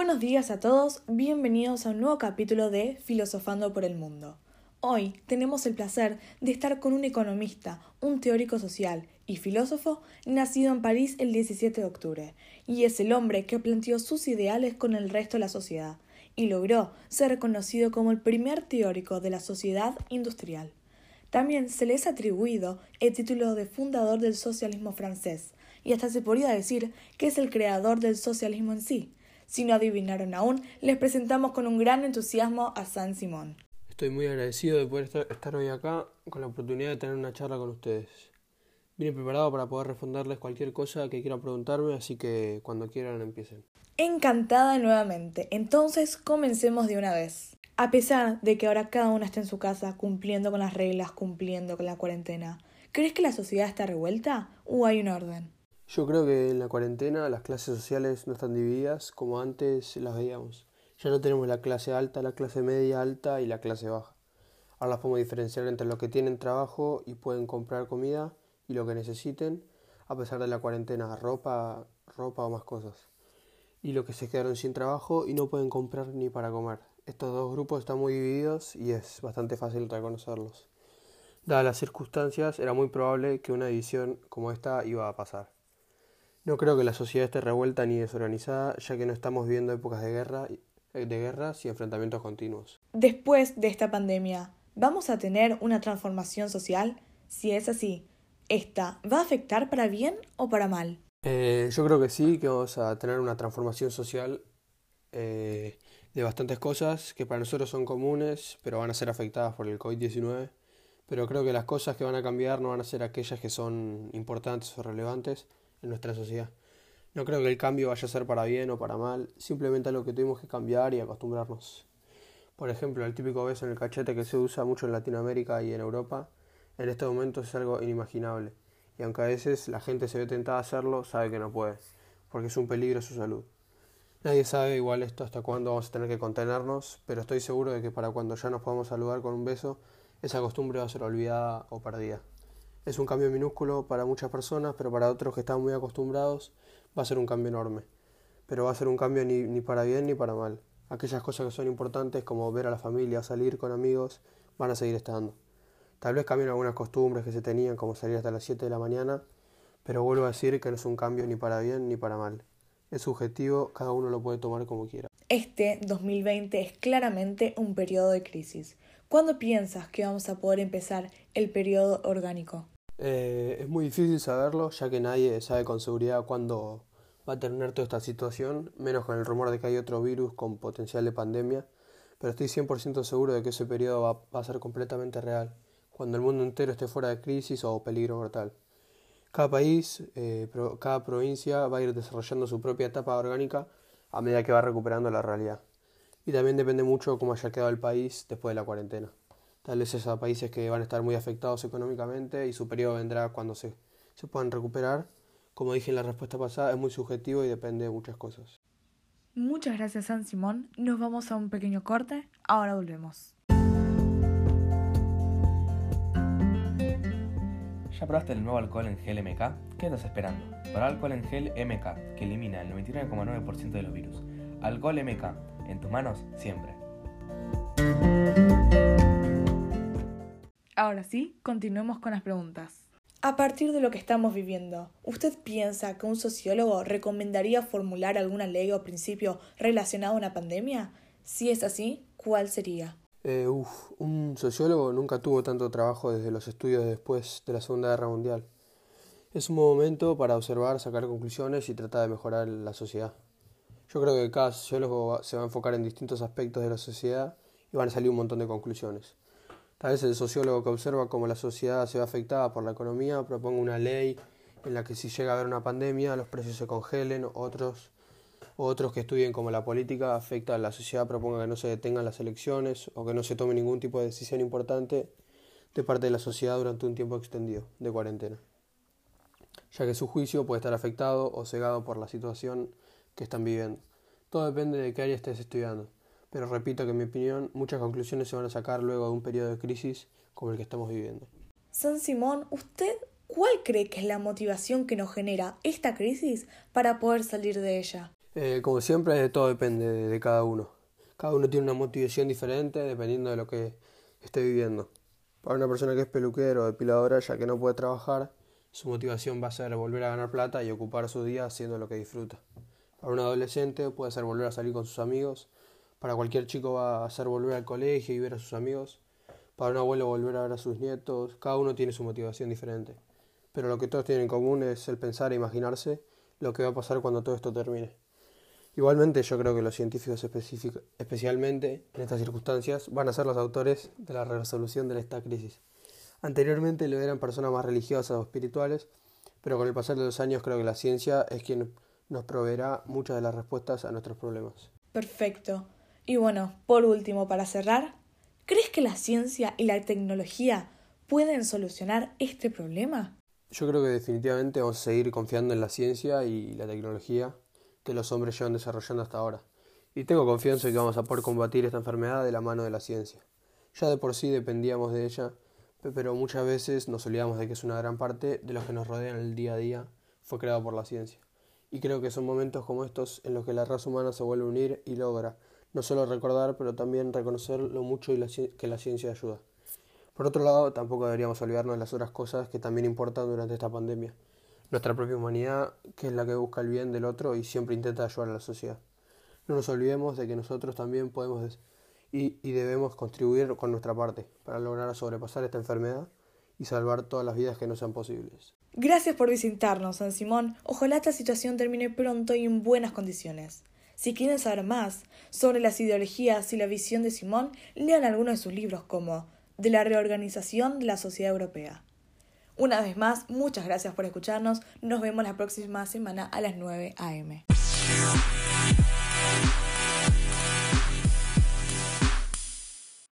Buenos días a todos, bienvenidos a un nuevo capítulo de Filosofando por el Mundo. Hoy tenemos el placer de estar con un economista, un teórico social y filósofo nacido en París el 17 de octubre, y es el hombre que planteó sus ideales con el resto de la sociedad, y logró ser reconocido como el primer teórico de la sociedad industrial. También se le es atribuido el título de fundador del socialismo francés, y hasta se podría decir que es el creador del socialismo en sí. Si no adivinaron aún, les presentamos con un gran entusiasmo a San Simón. Estoy muy agradecido de poder estar hoy acá con la oportunidad de tener una charla con ustedes. Vine preparado para poder responderles cualquier cosa que quieran preguntarme, así que cuando quieran empiecen. Encantada nuevamente. Entonces comencemos de una vez. A pesar de que ahora cada uno está en su casa cumpliendo con las reglas, cumpliendo con la cuarentena, ¿crees que la sociedad está revuelta o hay un orden? Yo creo que en la cuarentena las clases sociales no están divididas como antes las veíamos. Ya no tenemos la clase alta, la clase media alta y la clase baja. Ahora las podemos diferenciar entre los que tienen trabajo y pueden comprar comida y lo que necesiten, a pesar de la cuarentena, ropa, ropa o más cosas. Y los que se quedaron sin trabajo y no pueden comprar ni para comer. Estos dos grupos están muy divididos y es bastante fácil reconocerlos. Dadas las circunstancias, era muy probable que una división como esta iba a pasar. No creo que la sociedad esté revuelta ni desorganizada, ya que no estamos viviendo épocas de guerra, de guerras y enfrentamientos continuos. Después de esta pandemia, ¿vamos a tener una transformación social? Si es así, ¿esta va a afectar para bien o para mal? Eh, yo creo que sí, que vamos a tener una transformación social eh, de bastantes cosas que para nosotros son comunes, pero van a ser afectadas por el COVID-19. Pero creo que las cosas que van a cambiar no van a ser aquellas que son importantes o relevantes, en nuestra sociedad. No creo que el cambio vaya a ser para bien o para mal, simplemente algo que tuvimos que cambiar y acostumbrarnos. Por ejemplo, el típico beso en el cachete que se usa mucho en Latinoamérica y en Europa, en este momento es algo inimaginable, y aunque a veces la gente se ve tentada a hacerlo, sabe que no puede, porque es un peligro a su salud. Nadie sabe igual esto hasta cuándo vamos a tener que contenernos, pero estoy seguro de que para cuando ya nos podamos saludar con un beso, esa costumbre va a ser olvidada o perdida. Es un cambio minúsculo para muchas personas, pero para otros que están muy acostumbrados va a ser un cambio enorme. Pero va a ser un cambio ni, para bien ni para mal. Aquellas cosas que son importantes como ver a la familia, salir con amigos, van a seguir estando. Tal vez cambien algunas costumbres que se tenían, como salir hasta las 7 de la mañana, pero vuelvo a decir que no es un cambio ni para bien ni para mal. Es subjetivo, cada uno lo puede tomar como quiera. Este 2020 es claramente un periodo de crisis. ¿Cuándo piensas que vamos a poder empezar el periodo orgánico? Eh, es muy difícil saberlo, ya que nadie sabe con seguridad cuándo va a terminar toda esta situación, menos con el rumor de que hay otro virus con potencial de pandemia, pero estoy 100% seguro de que ese periodo va, a ser completamente real, cuando el mundo entero esté fuera de crisis o peligro mortal. Cada país, eh, cada provincia va a ir desarrollando su propia etapa orgánica a medida que va recuperando la realidad y también depende mucho cómo haya quedado el país después de la cuarentena. Tal vez esos países que van a estar muy afectados económicamente y su periodo vendrá cuando se, se puedan recuperar. Como dije en la respuesta pasada, es muy subjetivo y depende de muchas cosas. Muchas gracias, San Simón. Nos vamos a un pequeño corte. Ahora volvemos. ¿Ya probaste el nuevo alcohol en gel MK? ¿Qué estás esperando? Para alcohol en gel MK, que elimina el 99,9% de los virus. Alcohol MK, en tus manos siempre. Ahora sí, continuemos con las preguntas. A partir de lo que estamos viviendo, ¿usted piensa que un sociólogo recomendaría formular alguna ley o principio relacionado a una pandemia? Si es así, ¿cuál sería? Eh, un sociólogo nunca tuvo tanto trabajo desde los estudios después de la Segunda Guerra Mundial. Es un momento para observar, sacar conclusiones y tratar de mejorar la sociedad. Yo creo que cada sociólogo se va a enfocar en distintos aspectos de la sociedad y van a salir un montón de conclusiones. Tal vez el sociólogo que observa cómo la sociedad se ve afectada por la economía proponga una ley en la que si llega a haber una pandemia los precios se congelen, otros, otros que estudien cómo la política afecta a la sociedad proponga que no se detengan las elecciones o que no se tome ningún tipo de decisión importante de parte de la sociedad durante un tiempo extendido de cuarentena, ya que su juicio puede estar afectado o cegado por la situación que están viviendo. Todo depende de qué área estés estudiando, pero repito que en mi opinión muchas conclusiones se van a sacar luego de un periodo de crisis como el que estamos viviendo. San Simón, ¿usted cuál cree que es la motivación que nos genera esta crisis para poder salir de ella? Eh, como siempre, todo depende de, de cada uno. Cada uno tiene una motivación diferente dependiendo de lo que esté viviendo. Para una persona que es peluquero o depiladora, ya que no puede trabajar, su motivación va a ser volver a ganar plata y ocupar su día haciendo lo que disfruta. Para un adolescente puede ser volver a salir con sus amigos. Para cualquier chico va a ser volver al colegio y ver a sus amigos. Para un abuelo volver a ver a sus nietos. Cada uno tiene su motivación diferente. Pero lo que todos tienen en común es el pensar e imaginarse lo que va a pasar cuando todo esto termine. Igualmente yo creo que los científicos especialmente en estas circunstancias van a ser los autores de la resolución de esta crisis. Anteriormente lo eran personas más religiosas o espirituales, pero con el pasar de los años creo que la ciencia es quien nos proveerá muchas de las respuestas a nuestros problemas. Perfecto. Y bueno, por último, para cerrar, ¿crees que la ciencia y la tecnología pueden solucionar este problema? Yo creo que definitivamente vamos a seguir confiando en la ciencia y la tecnología que los hombres llevan desarrollando hasta ahora. Y tengo confianza en que vamos a poder combatir esta enfermedad de la mano de la ciencia. Ya de por sí dependíamos de ella pero muchas veces nos olvidamos de que es una gran parte de lo que nos rodea en el día a día fue creado por la ciencia. Y creo que son momentos como estos en los que la raza humana se vuelve a unir y logra no solo recordar, pero también reconocer lo mucho que la ciencia ayuda. Por otro lado, tampoco deberíamos olvidarnos de las otras cosas que también importan durante esta pandemia. Nuestra propia humanidad, que es la que busca el bien del otro y siempre intenta ayudar a la sociedad. No nos olvidemos de que nosotros también podemos y, y debemos contribuir con nuestra parte para lograr sobrepasar esta enfermedad y salvar todas las vidas que no sean posibles. Gracias por visitarnos, San Simón. Ojalá esta situación termine pronto y en buenas condiciones. Si quieren saber más sobre las ideologías y la visión de Simón, lean algunos de sus libros como De la reorganización de la sociedad europea. Una vez más, muchas gracias por escucharnos. Nos vemos la próxima semana a las 9 a.m.